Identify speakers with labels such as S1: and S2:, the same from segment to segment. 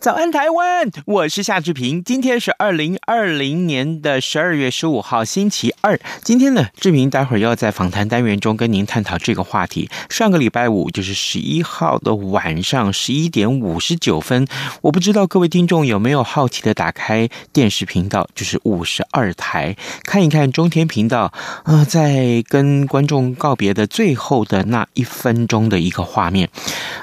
S1: 早安，台湾！我是夏志平。今天是二零二零年的十二月十五号，星期二。今天呢，志平待会儿要在访谈单元中跟您探讨这个话题。上个礼拜五，就是十一号的晚上十一点五十九分，我不知道各位听众有没有好奇的打开电视频道，就是五十二台，看一看中天频道啊、呃，在跟观众告别的最后的那一分钟的一个画面。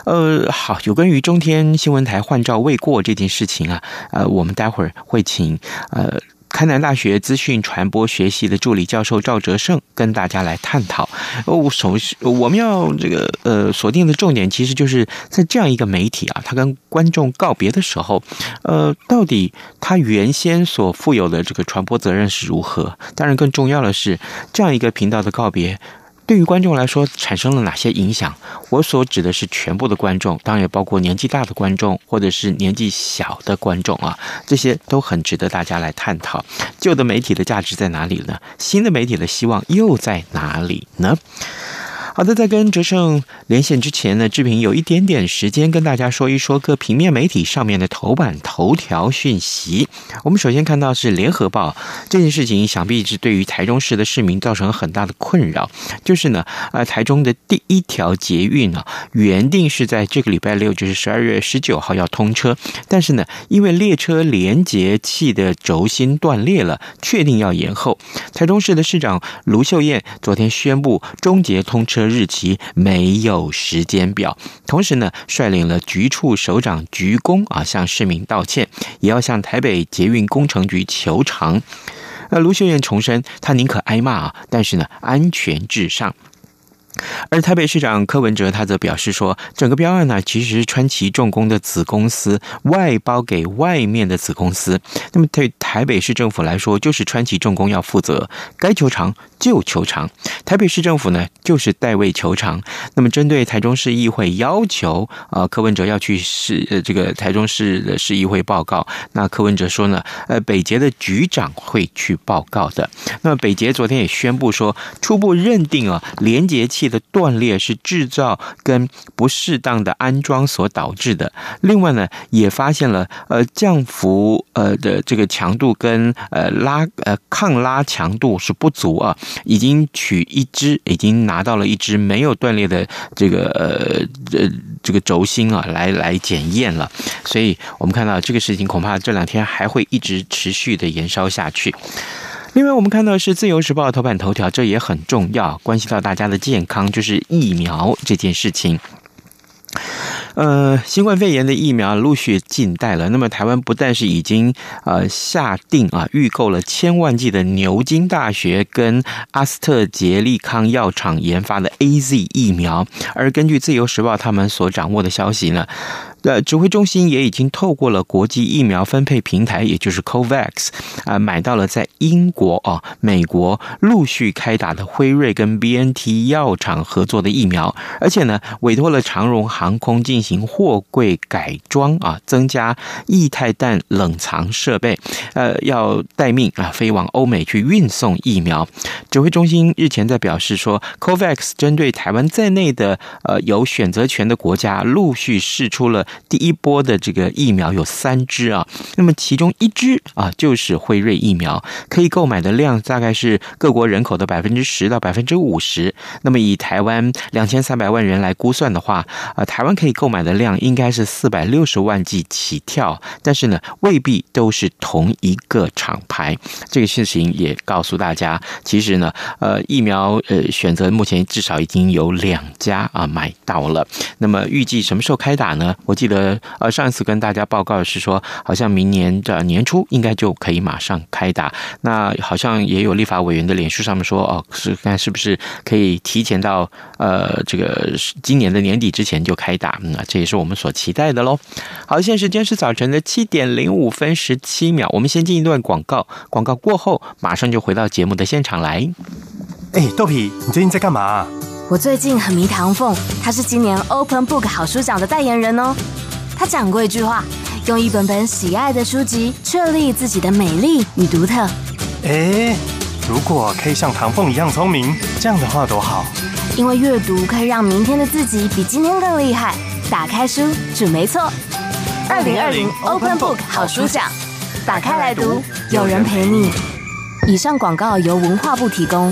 S1: 呃，好，有关于中天新闻台换照未过这件事情啊，呃，我们待会儿会请呃开南大学资讯传播学系的助理教授赵哲胜跟大家来探讨。哦，首先我们要这个呃锁定的重点，其实就是在这样一个媒体啊，他跟观众告别的时候，呃，到底他原先所负有的这个传播责任是如何？当然，更重要的是这样一个频道的告别。对于观众来说，产生了哪些影响？我所指的是全部的观众，当然也包括年纪大的观众，或者是年纪小的观众啊，这些都很值得大家来探讨。旧的媒体的价值在哪里呢？新的媒体的希望又在哪里呢？好的，在跟哲胜连线之前呢，志平有一点点时间跟大家说一说各平面媒体上面的头版头条讯息。我们首先看到是联合报这件事情，想必是对于台中市的市民造成很大的困扰。就是呢，呃，台中的第一条捷运啊，原定是在这个礼拜六，就是十二月十九号要通车，但是呢，因为列车连接器的轴心断裂了，确定要延后。台中市的市长卢秀燕昨天宣布终结通车。日期没有时间表，同时呢，率领了局处首长鞠躬啊，向市民道歉，也要向台北捷运工程局求偿。那，卢秀燕重申，她宁可挨骂啊，但是呢，安全至上。而台北市长柯文哲他则表示说，整个标案呢，其实是川崎重工的子公司外包给外面的子公司。那么对台北市政府来说，就是川崎重工要负责，该求偿就求偿。台北市政府呢，就是代为求偿。那么针对台中市议会要求啊，柯文哲要去市呃这个台中市的市议会报告，那柯文哲说呢，呃北捷的局长会去报告的。那么北捷昨天也宣布说，初步认定啊连接器。的断裂是制造跟不适当的安装所导致的。另外呢，也发现了呃降幅呃的这个强度跟呃拉呃抗拉强度是不足啊，已经取一支，已经拿到了一支没有断裂的这个呃呃这个轴心啊来来检验了。所以我们看到这个事情恐怕这两天还会一直持续的延烧下去。另外，我们看到是《自由时报》的头版头条，这也很重要，关系到大家的健康，就是疫苗这件事情。呃，新冠肺炎的疫苗陆续进代了。那么，台湾不但是已经呃下定啊预购了千万剂的牛津大学跟阿斯特捷利康药厂研发的 AZ 疫苗，而根据《自由时报》他们所掌握的消息呢。呃，指挥中心也已经透过了国际疫苗分配平台，也就是 COVAX 啊，买到了在英国啊、美国陆续开打的辉瑞跟 BNT 药厂合作的疫苗，而且呢，委托了长荣航空进行货柜改装啊，增加液态氮冷藏设备，呃，要待命啊，飞往欧美去运送疫苗。指挥中心日前在表示说，COVAX 针对台湾在内的呃有选择权的国家，陆续试出了。第一波的这个疫苗有三支啊，那么其中一支啊就是辉瑞疫苗，可以购买的量大概是各国人口的百分之十到百分之五十。那么以台湾两千三百万人来估算的话，啊，台湾可以购买的量应该是四百六十万剂起跳，但是呢，未必都是同一个厂牌。这个事情也告诉大家，其实呢，呃，疫苗呃选择目前至少已经有两家啊买到了。那么预计什么时候开打呢？我。记得呃上一次跟大家报告是说，好像明年的年初应该就可以马上开打。那好像也有立法委员的脸书上面说，哦，是看是不是可以提前到呃这个今年的年底之前就开打？那、嗯、这也是我们所期待的喽。好，现在时间是早晨的七点零五分十七秒，我们先进一段广告，广告过后马上就回到节目的现场来。
S2: 哎，豆皮，你最近在干嘛？
S3: 我最近很迷唐凤，他是今年 Open Book 好书奖的代言人哦。他讲过一句话：用一本本喜爱的书籍，确立自己的美丽与独特。
S2: 哎，如果可以像唐凤一样聪明，这样的话多好。
S3: 因为阅读可以让明天的自己比今天更厉害。打开书，准没错。二零二零 Open Book 好书奖，打开来读，有人陪你。以上广告由文化部提供。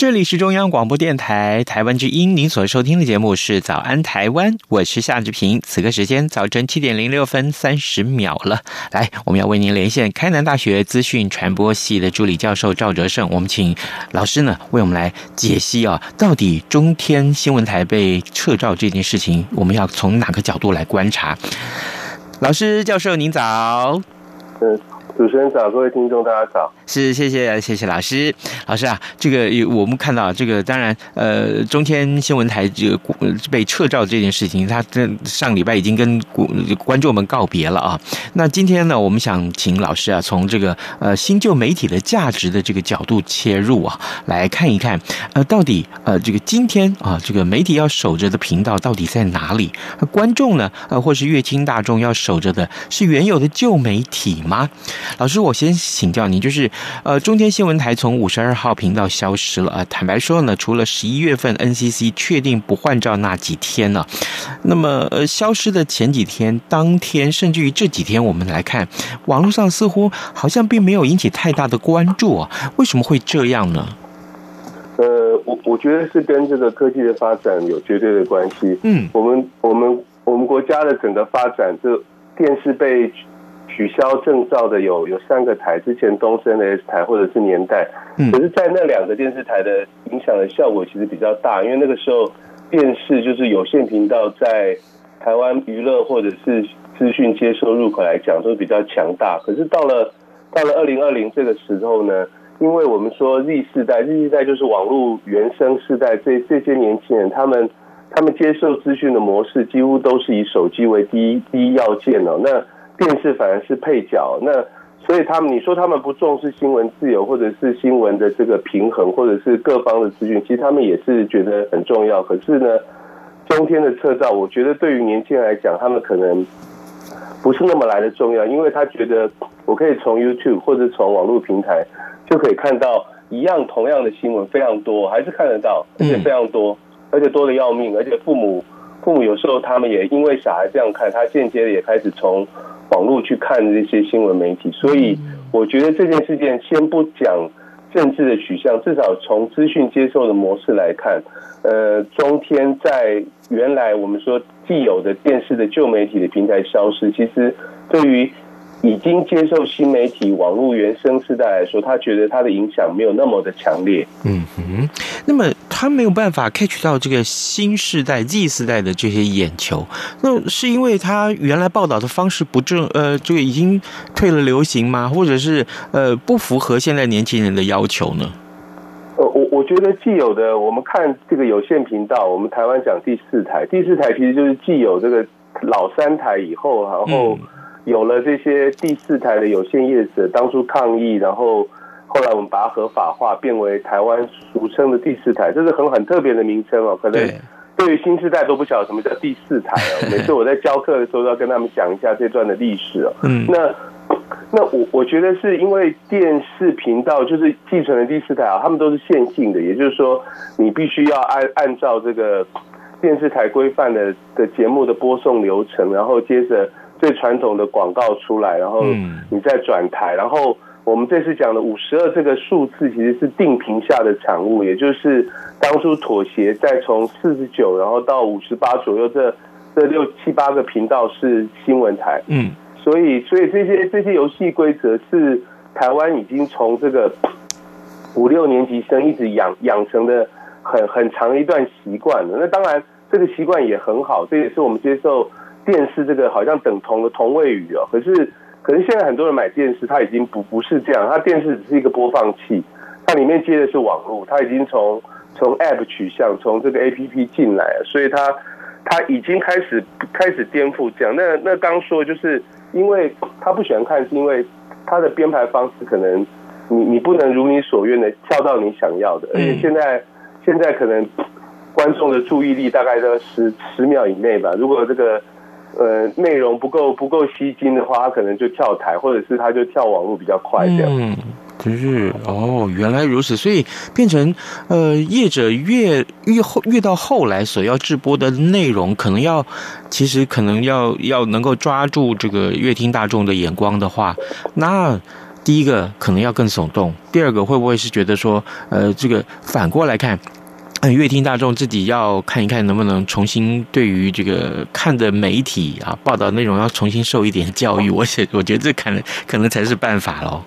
S1: 这里是中央广播电台台湾之音，您所收听的节目是《早安台湾》，我是夏志平。此刻时间早晨七点零六分三十秒了，来，我们要为您连线开南大学资讯传播系的助理教授赵哲胜，我们请老师呢为我们来解析啊，到底中天新闻台被撤照这件事情，我们要从哪个角度来观察？老师、教授，您早。
S4: 嗯。主持人早，各位听众大家早。
S1: 是，谢谢，谢谢老师。老师啊，这个我们看到这个，当然，呃，中天新闻台这个被撤照这件事情，他这上礼拜已经跟观众们告别了啊。那今天呢，我们想请老师啊，从这个呃新旧媒体的价值的这个角度切入啊，来看一看，呃，到底呃这个今天啊，这个媒体要守着的频道到底在哪里？观众呢，呃，或是乐听大众要守着的是原有的旧媒体吗？老师，我先请教您，就是呃，中天新闻台从五十二号频道消失了啊。坦白说呢，除了十一月份 NCC 确定不换照那几天呢，那么呃，消失的前几天、当天，甚至于这几天，我们来看网络上似乎好像并没有引起太大的关注啊。为什么会这样呢？
S4: 呃，我我觉得是跟这个科技的发展有绝对的关系。嗯，我们我们我们国家的整个发展，这电视被。取消证照的有有三个台，之前东森的 S 台或者是年代，可是，在那两个电视台的影响的效果其实比较大，因为那个时候电视就是有线频道，在台湾娱乐或者是资讯接收入口来讲都比较强大。可是到了到了二零二零这个时候呢，因为我们说 Z 世代，Z 世代就是网络原生世代，这这些年轻人他们他们接受资讯的模式几乎都是以手机为第一第一要件哦，那。电视反而是配角，那所以他们，你说他们不重视新闻自由，或者是新闻的这个平衡，或者是各方的资讯，其实他们也是觉得很重要。可是呢，中天的撤照，我觉得对于年轻人来讲，他们可能不是那么来的重要，因为他觉得我可以从 YouTube 或者从网络平台就可以看到一样同样的新闻非常多，还是看得到，而且非常多，而且多的要命，而且父母父母有时候他们也因为小孩这样看，他间接的也开始从。网络去看这些新闻媒体，所以我觉得这件事件先不讲政治的取向，至少从资讯接受的模式来看，呃，中天在原来我们说既有的电视的旧媒体的平台消失，其实对于。已经接受新媒体网络原生世代来说，他觉得他的影响没有那么的强烈。
S1: 嗯哼，那么他没有办法 catch 到这个新世代 Z 世代的这些眼球，那是因为他原来报道的方式不正，呃，这个已经退了流行吗？或者是呃不符合现在年轻人的要求呢？
S4: 呃，我我觉得既有的，我们看这个有线频道，我们台湾讲第四台，第四台其实就是既有这个老三台以后，然后。嗯有了这些第四台的有线业者当初抗议，然后后来我们把它合法化，变为台湾俗称的第四台，这是很很特别的名称哦。可能对于新世代都不晓得什么叫第四台哦。每次我在教课的时候，都要跟他们讲一下这段的历史哦。嗯，那那我我觉得是因为电视频道就是继承了第四台啊，他们都是线性的，也就是说你必须要按按照这个。电视台规范的的节目的播送流程，然后接着最传统的广告出来，然后你再转台，然后我们这次讲的五十二这个数字其实是定频下的产物，也就是当初妥协，再从四十九然后到五十八左右，这这六七八个频道是新闻台，嗯，所以所以这些这些游戏规则是台湾已经从这个五六年级生一直养养成的。很很长一段习惯了，那当然这个习惯也很好，这也是我们接受电视这个好像等同的同位语哦。可是，可是现在很多人买电视，它已经不不是这样，它电视只是一个播放器，它里面接的是网络，它已经从从 App 取向，从这个 APP 进来了，所以它它已经开始开始颠覆这样。那那刚说就是因为他不喜欢看，是因为他的编排方式可能你你不能如你所愿的跳到你想要的，而且现在。现在可能观众的注意力大概在十十秒以内吧。如果这个呃内容不够不够吸睛的话，他可能就跳台，或者是他就跳网络比较快这样。
S1: 嗯，就是哦，原来如此，所以变成呃业者越越后越到后来所要直播的内容，可能要其实可能要要能够抓住这个乐听大众的眼光的话，那。第一个可能要更耸动，第二个会不会是觉得说，呃，这个反过来看，嗯，乐听大众自己要看一看能不能重新对于这个看的媒体啊报道内容要重新受一点教育，我想我觉得这可能可能才是办法喽。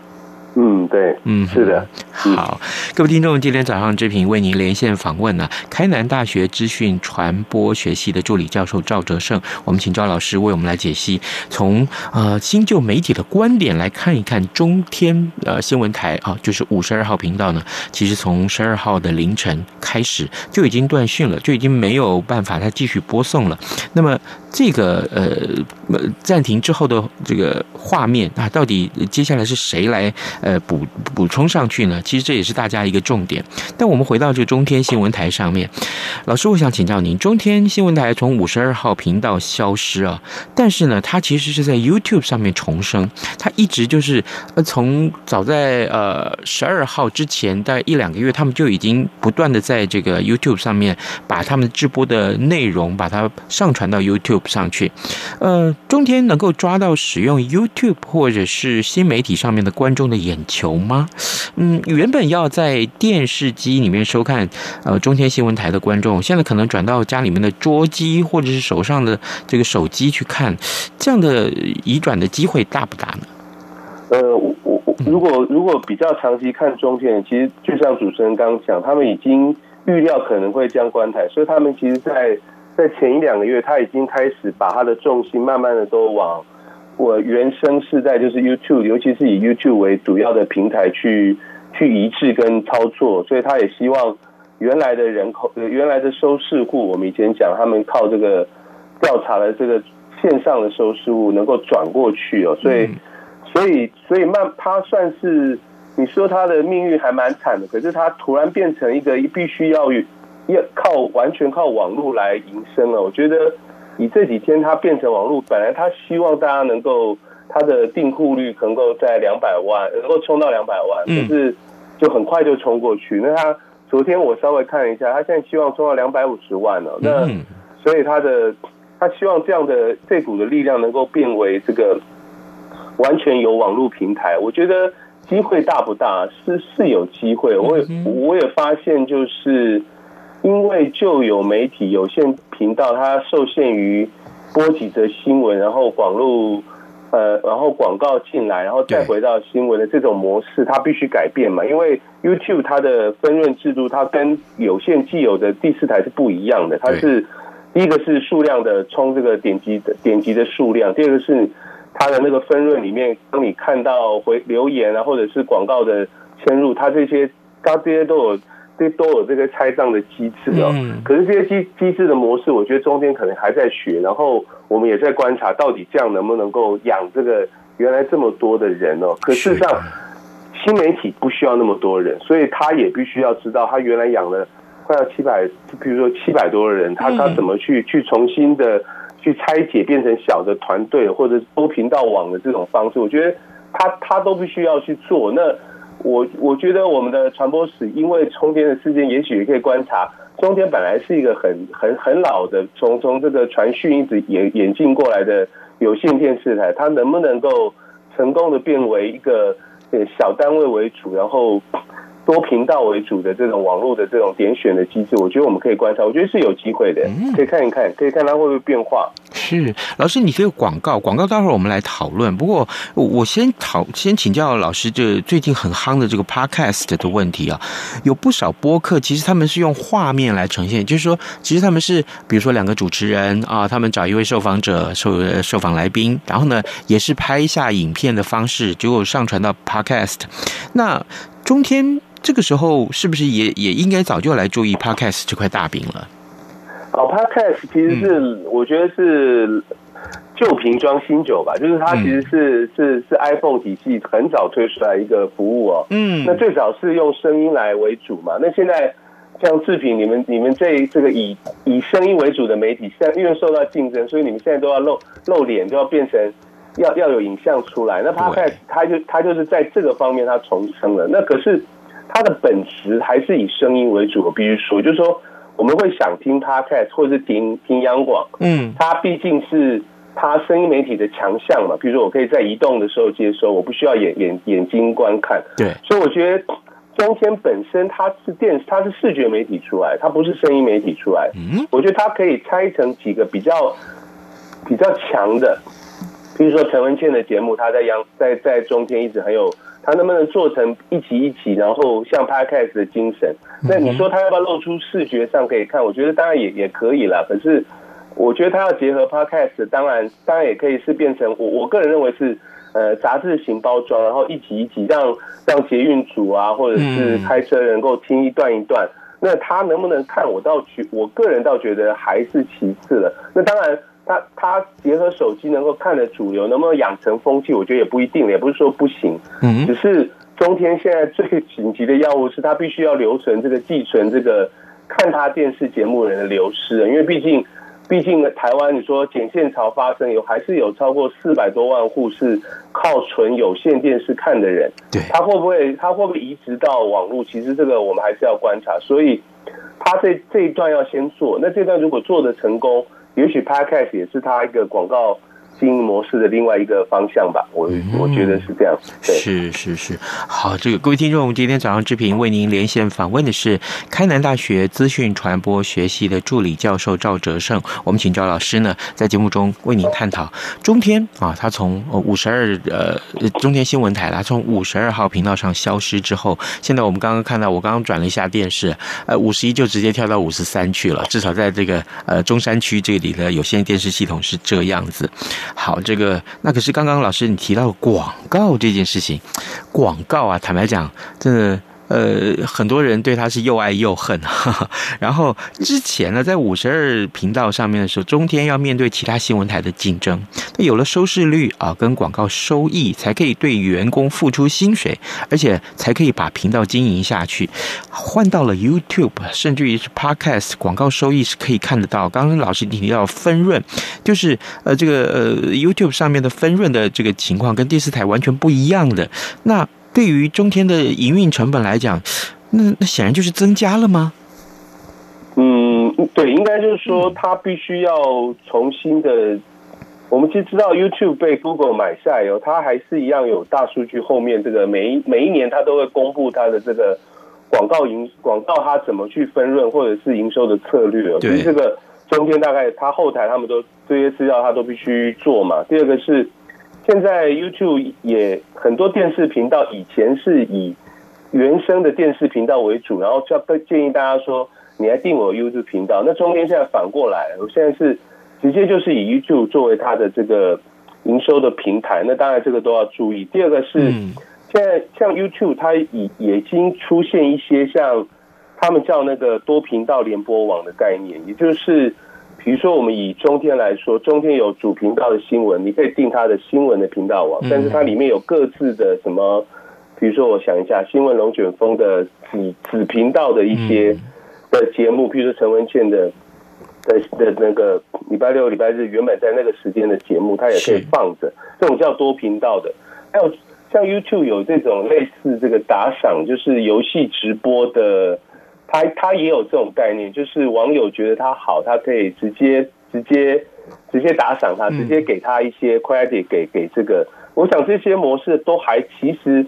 S4: 嗯，对，嗯，是的，
S1: 好，各位听众，今天早上志平为您连线访问呢，开南大学资讯传播学系的助理教授赵哲胜，我们请赵老师为我们来解析，从呃新旧媒体的观点来看一看中天呃新闻台啊，就是五十二号频道呢，其实从十二号的凌晨开始就已经断讯了，就已经没有办法再继续播送了。那么这个呃暂停之后的这个画面啊，到底接下来是谁来？呃，补补充上去呢，其实这也是大家一个重点。但我们回到这个中天新闻台上面，老师，我想请教您，中天新闻台从五十二号频道消失啊，但是呢，它其实是在 YouTube 上面重生，它一直就是呃，从早在呃十二号之前大概一两个月，他们就已经不断的在这个 YouTube 上面把他们直播的内容把它上传到 YouTube 上去。呃，中天能够抓到使用 YouTube 或者是新媒体上面的观众的眼眼球吗？嗯，原本要在电视机里面收看呃中天新闻台的观众，现在可能转到家里面的桌机或者是手上的这个手机去看，这样的移转的机会大不大呢？
S4: 呃，我我如果如果比较长期看中天，其实就像主持人刚刚讲，他们已经预料可能会将关台，所以他们其实在在前一两个月，他已经开始把他的重心慢慢的都往。我原生世代就是 YouTube，尤其是以 YouTube 为主要的平台去去移植跟操作，所以他也希望原来的人口、原来的收视户，我们以前讲他们靠这个调查的这个线上的收视户能够转过去哦，所以所以所以慢，他算是你说他的命运还蛮惨的，可是他突然变成一个必须要要靠完全靠网络来营生了，我觉得。以这几天它变成网络，本来他希望大家能够它的订户率能够在两百万，能够冲到两百万，可是就很快就冲过去。那他昨天我稍微看了一下，他现在希望冲到两百五十万了。那所以他的他希望这样的这股的力量能够变为这个完全有网络平台，我觉得机会大不大？是是有机会。我也我也发现就是。因为就有媒体有线频道，它受限于播几则新闻，然后广路呃，然后广告进来，然后再回到新闻的这种模式，它必须改变嘛。因为 YouTube 它的分润制度，它跟有线既有的第四台是不一样的。它是第一个是数量的冲这个点击的点击的数量，第二个是它的那个分润里面，当你看到回留言啊，或者是广告的嵌入，它这些它这些都有。这都有这个拆账的机制哦，可是这些机机制的模式，我觉得中间可能还在学，然后我们也在观察，到底这样能不能够养这个原来这么多的人哦？可事实上，新媒体不需要那么多人，所以他也必须要知道，他原来养了快要七百，比如说七百多个人，他他怎么去去重新的去拆解，变成小的团队或者多频道网的这种方式，我觉得他他都必须要去做那。我我觉得我们的传播史，因为中天的事件，也许也可以观察中天本来是一个很很很老的，从从这个传讯一直演演进过来的有线电视台，它能不能够成功的变为一个小单位为主，然后多频道为主的这种网络的这种点选的机制，我觉得我们可以观察，我觉得是有机会的，可以看一看，可以看它会不会变化。
S1: 是老师，你这个广告，广告待会儿我们来讨论。不过我先讨先请教老师，这最近很夯的这个 podcast 的问题啊，有不少播客其实他们是用画面来呈现，就是说，其实他们是比如说两个主持人啊，他们找一位受访者、受受访来宾，然后呢也是拍一下影片的方式，结果上传到 podcast。那中天这个时候是不是也也应该早就来注意 podcast 这块大饼了？
S4: 哦，Podcast 其实是、嗯、我觉得是旧瓶装新酒吧，就是它其实是、嗯、是是 iPhone 体系很早推出来一个服务哦。嗯，那最早是用声音来为主嘛，那现在像志平你们你们这这个以以声音为主的媒体，现在因为受到竞争，所以你们现在都要露露脸，都要变成要要有影像出来。那 Podcast 它就它就是在这个方面它重生了。那可是它的本质还是以声音为主，我必须说，就是说。我们会想听 Podcast 或者是听听央广，嗯，它毕竟是它声音媒体的强项嘛。比如说，我可以在移动的时候接收，我不需要眼眼眼睛观看。
S1: 对，
S4: 所以我觉得中天本身它是电视，它是视觉媒体出来，它不是声音媒体出来。嗯，我觉得它可以拆成几个比较比较强的，比如说陈文茜的节目，她在央在在中天一直很有。他能不能做成一集一集，然后像 Podcast 的精神？那你说他要不要露出视觉上可以看？我觉得当然也也可以啦。可是我觉得他要结合 Podcast，当然当然也可以是变成我我个人认为是呃杂志型包装，然后一集一集让让捷运组啊或者是开车人能够听一段一段。那他能不能看？我倒觉我个人倒觉得还是其次了。那当然。他他结合手机能够看的主流，能不能养成风气？我觉得也不一定，也不是说不行。嗯，只是中天现在最紧急的要物是，他必须要留存这个寄存这个看他电视节目人的流失，因为毕竟毕竟台湾你说剪线潮发生有，还是有超过四百多万户是靠纯有线电视看的人。对，他会不会他会不会移植到网络？其实这个我们还是要观察。所以他这这一段要先做，那这段如果做的成功。也许 Podcast 也是他一个广告经营模式的另外一个方向吧，我我觉得是这样。对，
S1: 是是是，好，这个各位听众，今天早上志平为您连线访问的是开南大学资讯传播学系的助理教授赵哲胜。我们请赵老师呢，在节目中为您探讨中天啊，他从五十二呃中天新闻台，他从五十二号频道上消失之后，现在我们刚刚看到，我刚刚转了一下电视，呃，五十一就直接跳到五十三去了，至少在这个呃中山区这里的有线电视系统是这样子。好，这个那可是刚刚老师你提到广告这件事情，广告啊，坦白讲，真的。呃，很多人对他是又爱又恨。然后之前呢，在五十二频道上面的时候，中天要面对其他新闻台的竞争，那有了收视率啊，跟广告收益，才可以对员工付出薪水，而且才可以把频道经营下去。换到了 YouTube，甚至于是 Podcast，广告收益是可以看得到。刚刚老师提到分润，就是呃，这个呃 YouTube 上面的分润的这个情况，跟电视台完全不一样的。那对于中天的营运成本来讲，那那显然就是增加了吗？
S4: 嗯，对，应该就是说，它必须要重新的。我们其实知道，YouTube 被 Google 买下以后，它还是一样有大数据。后面这个每一每一年，它都会公布它的这个广告营广告，它怎么去分润或者是营收的策略。所以这个中间大概它后台他们都这些资料，它都必须做嘛。第二个是。现在 YouTube 也很多电视频道，以前是以原生的电视频道为主，然后就要建议大家说，你来订我 YouTube 频道。那中间现在反过来，我现在是直接就是以 YouTube 作为它的这个营收的平台。那当然这个都要注意。第二个是现在像 YouTube，它已已经出现一些像他们叫那个多频道联播网的概念，也就是。比如说，我们以中天来说，中天有主频道的新闻，你可以定它的新闻的频道网，但是它里面有各自的什么，比如说我想一下，新闻龙卷风的子子频道的一些的节目，比如说陈文茜的的的那个礼拜六、礼拜日原本在那个时间的节目，它也可以放着，这种叫多频道的。还有像 YouTube 有这种类似这个打赏，就是游戏直播的。他他也有这种概念，就是网友觉得他好，他可以直接直接直接打赏他，直接给他一些 credit 给给这个。我想这些模式都还其实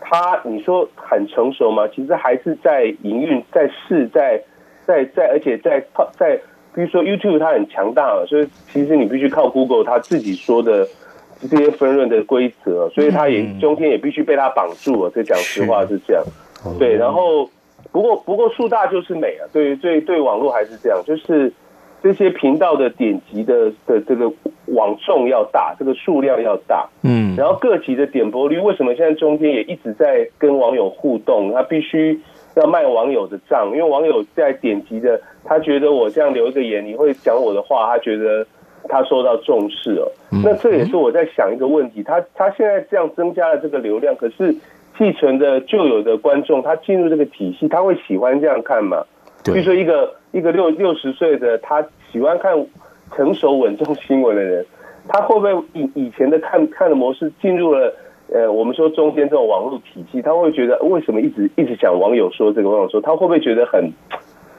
S4: 他你说很成熟吗？其实还是在营运，在试，在在在，而且在在比如说 YouTube 它很强大了，所以其实你必须靠 Google 他自己说的这些分润的规则，所以他也中间也必须被他绑住了。这讲实话是这样，对，然后。不过，不过树大就是美啊！对对对，网络还是这样，就是这些频道的点击的的这个网众要大，这个数量要大，嗯，然后各级的点播率，为什么现在中间也一直在跟网友互动？他必须要卖网友的账，因为网友在点击的，他觉得我这样留一个言，你会讲我的话，他觉得他受到重视哦。那这也是我在想一个问题，他他现在这样增加了这个流量，可是。继承的旧有的观众，他进入这个体系，他会喜欢这样看嘛？比如说一个一个六六十岁的，他喜欢看成熟稳重新闻的人，他会不会以以前的看看的模式进入了呃，我们说中间这种网络体系，他会觉得为什么一直一直讲网友说这个网友说，他会不会觉得很，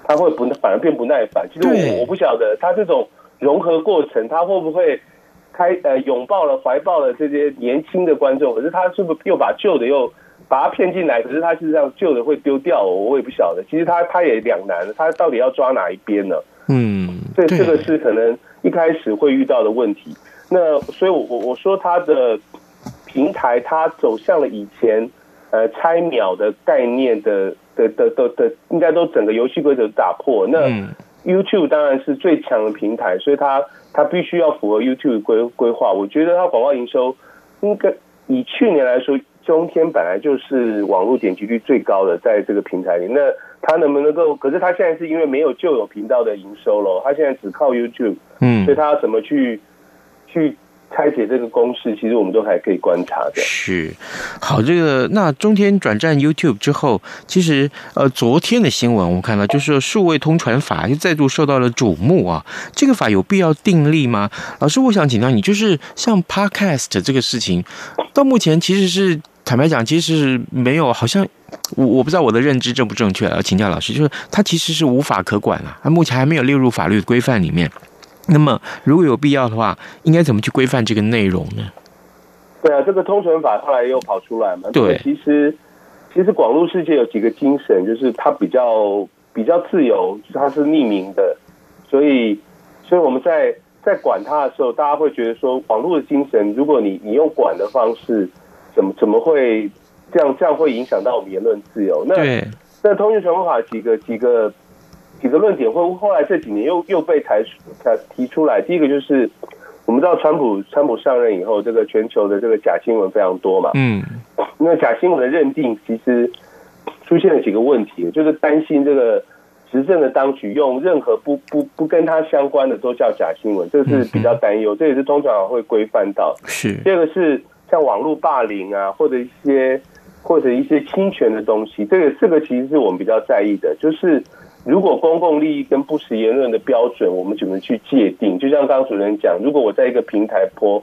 S4: 他会不反而变不耐烦？其实我我不晓得他这种融合过程，他会不会开呃拥抱了怀抱了这些年轻的观众，可是他是不是又把旧的又把他骗进来，可是他事实上旧的会丢掉，我也不晓得。其实他他也两难，他到底要抓哪一边呢？嗯，这这个是可能一开始会遇到的问题。那所以我，我我说他的平台，他走向了以前呃拆秒的概念的的的的的，应该都整个游戏规则打破。那 YouTube 当然是最强的平台，所以他他必须要符合 YouTube 规规划。我觉得他广告营收应该以去年来说。中天本来就是网络点击率最高的，在这个平台里，那他能不能够？可是他现在是因为没有旧有频道的营收了，他现在只靠 YouTube，嗯，所以他要怎么去去拆解这个公式？其实我们都还可以观察的。
S1: 是，好，这个那中天转战 YouTube 之后，其实呃，昨天的新闻我们看到，就是数位通传法又再度受到了瞩目啊。这个法有必要订立吗？老师，我想请教你，就是像 Podcast 这个事情，到目前其实是。坦白讲，其实是没有，好像我我不知道我的认知正不正确，要请教老师。就是它其实是无法可管了，它目前还没有列入法律规范里面。那么，如果有必要的话，应该怎么去规范这个内容呢？
S4: 对啊，这个通传法后来又跑出来嘛。对，其实其实广路世界有几个精神，就是它比较比较自由，就是它是匿名的，所以所以我们在在管它的时候，大家会觉得说，网络的精神，如果你你用管的方式。怎么怎么会这样？这样会影响到我们言论自由？那那通讯传播法几个几个几个论点会后来这几年又又被抬提出来。第一个就是我们知道川普川普上任以后，这个全球的这个假新闻非常多嘛。嗯，那假新闻的认定其实出现了几个问题，就是担心这个执政的当局用任何不不不跟他相关的都叫假新闻，这是比较担忧。这也是通传法会规范到。是，第二个是。像网络霸凌啊，或者一些或者一些侵权的东西，这个这个其实是我们比较在意的。就是如果公共利益跟不实言论的标准，我们怎么去界定？就像刚刚主持人讲，如果我在一个平台 po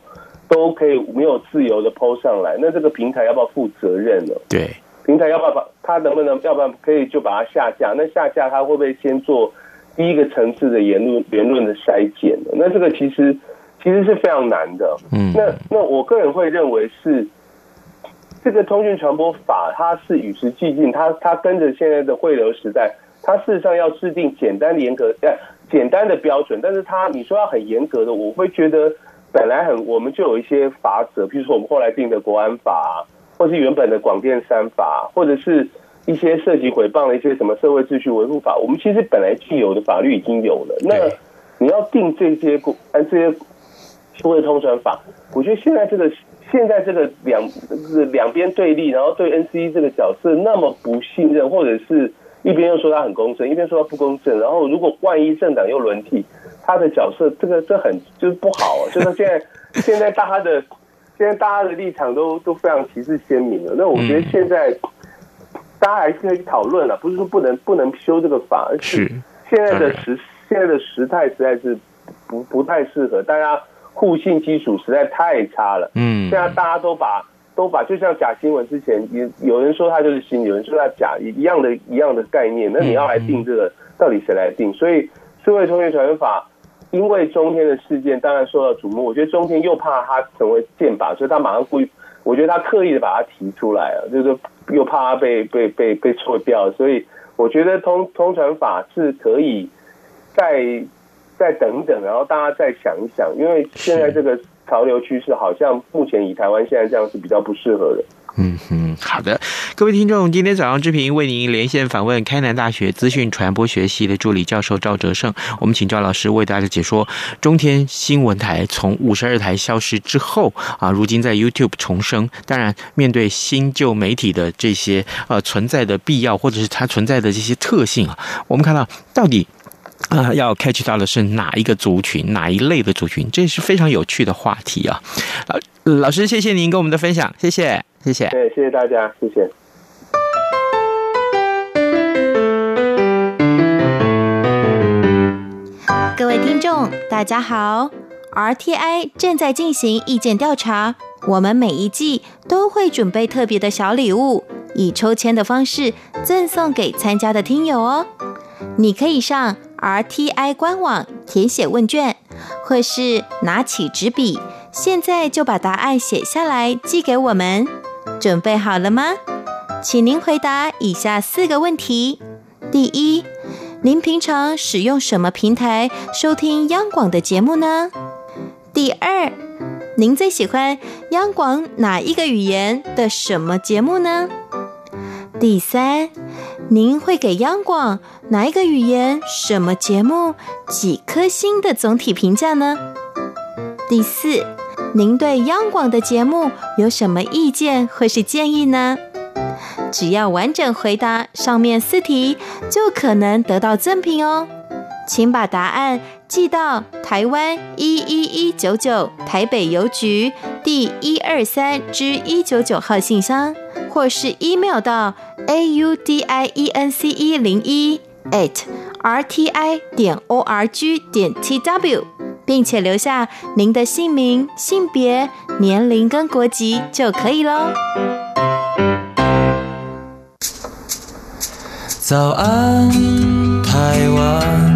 S4: 都可以没有自由的上来，那这个平台要不要负责任呢？对，平台要不要把它能不能要不然可以就把它下架？那下架它会不会先做第一个层次的言论言论的筛检呢？那这个其实。其实是非常难的。嗯，那那我个人会认为是这个通讯传播法，它是与时俱进，它它跟着现在的汇流时代，它事实上要制定简单的严格呃简单的标准，但是它你说要很严格的，我会觉得本来很我们就有一些法则，比如说我们后来定的国安法，或是原本的广电三法，或者是一些涉及诽谤的一些什么社会秩序维护法，我们其实本来既有的法律已经有了。那你要定这些按这些。数位通传法，我觉得现在这个现在这个两是两边对立，然后对 NCE 这个角色那么不信任，或者是一边又说他很公正，一边说他不公正，然后如果万一政党又轮替，他的角色这个这很就是不好，啊，就是现在现在大家的现在大家的立场都都非常旗帜鲜明了。那我觉得现在大家还是可以讨论了，不是说不能不能修这个法，而是现在的时现在的时态实在是不不太适合。大家。互信基础实在太差了。嗯，现在大家都把都把就像假新闻之前有有人说它就是新，有人说它假，一样的一样的概念，那你要来定这个，到底谁来定？所以社会通讯传声法因为中天的事件当然受到瞩目，我觉得中天又怕他成为箭靶，所以他马上故意，我觉得他刻意的把它提出来了，就是又怕他被被被被错掉，所以我觉得通通传法是可以再再等等，然后大家再想一想，因为现在这个。潮流趋势好像目前以台湾现在这样是比较不适合的。
S1: 嗯哼，好的，各位听众，今天早上之平为您连线访问开南大学资讯传播学系的助理教授赵哲胜，我们请赵老师为大家解说中天新闻台从五十二台消失之后啊，如今在 YouTube 重生。当然，面对新旧媒体的这些呃存在的必要，或者是它存在的这些特性啊，我们看到到底。啊，要 catch 到的是哪一个族群，哪一类的族群？这是非常有趣的话题啊！老老师，谢谢您跟我们的分享，谢谢，谢谢，
S4: 对，谢谢大家，谢谢。
S5: 各位听众，大家好，RTI 正在进行意见调查，我们每一季都会准备特别的小礼物，以抽签的方式赠送给参加的听友哦。你可以上。RTI 官网填写问卷，或是拿起纸笔，现在就把答案写下来寄给我们。准备好了吗？请您回答以下四个问题：第一，您平常使用什么平台收听央广的节目呢？第二，您最喜欢央广哪一个语言的什么节目呢？第三，您会给央广哪一个语言、什么节目几颗星的总体评价呢？第四，您对央广的节目有什么意见或是建议呢？只要完整回答上面四题，就可能得到赠品哦。请把答案寄到台湾一一一九九台北邮局第一二三之一九九号信箱，或是 email 到 a u d i e n c e 零一 at r t i 点 o r g 点 t w，并且留下您的姓名、性别、年龄跟国籍就可以喽。
S6: 早安，台湾。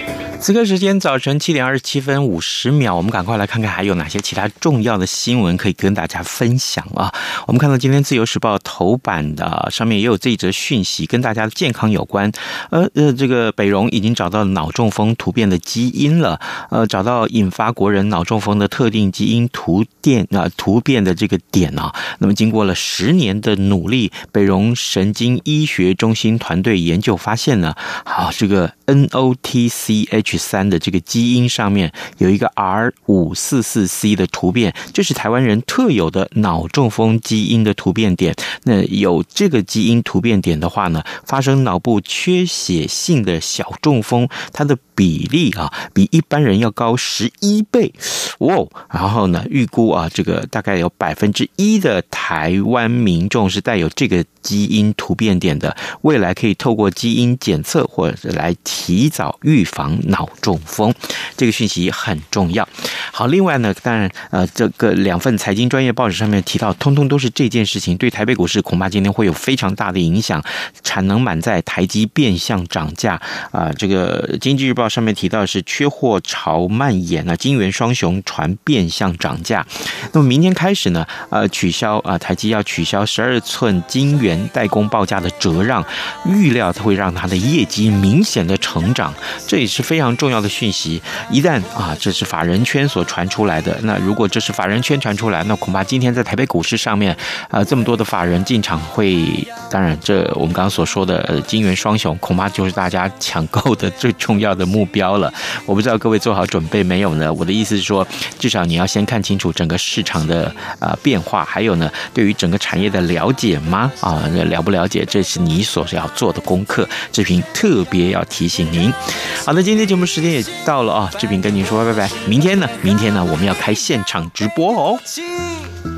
S1: 此刻时间早晨七点二十七分五十秒，我们赶快来看看还有哪些其他重要的新闻可以跟大家分享啊！我们看到今天《自由时报》头版的上面也有这一则讯息，跟大家的健康有关。呃呃，这个北荣已经找到脑中风突变的基因了，呃，找到引发国人脑中风的特定基因突变啊突变的这个点啊。那么经过了十年的努力，北荣神经医学中心团队研究发现呢，好这个 NOTCH。三的这个基因上面有一个 R 五四四 C 的突变，这是台湾人特有的脑中风基因的突变点。那有这个基因突变点的话呢，发生脑部缺血性的小中风，它的比例啊比一般人要高十一倍，哇！然后呢，预估啊，这个大概有百分之一的台湾民众是带有这个基因突变点的，未来可以透过基因检测或者来提早预防。脑中风，这个讯息很重要。好，另外呢，当然，呃，这个两份财经专业报纸上面提到，通通都是这件事情，对台北股市恐怕今天会有非常大的影响。产能满载，台积变相涨价啊！这个经济日报上面提到是缺货潮蔓延啊，晶圆双雄传变相涨价。那么明天开始呢，呃，取消啊，台积要取消十二寸晶圆代工报价的折让，预料它会让它的业绩明显的成长，这也是非常。重要的讯息，一旦啊，这是法人圈所传出来的。那如果这是法人圈传出来，那恐怕今天在台北股市上面啊、这么多的法人进场会，当然这我们刚刚所说的呃金元双雄，恐怕就是大家抢购的最重要的目标了。我不知道各位做好准备没有呢？我的意思是说，至少你要先看清楚整个市场的啊、呃、变化，还有呢，对于整个产业的了解吗？啊，了不了解，这是你所要做的功课。志平特别要提醒您。好的，今天节目时间也到了啊，志平跟您说拜拜。明天呢？明天呢？我们要开现场直播哦。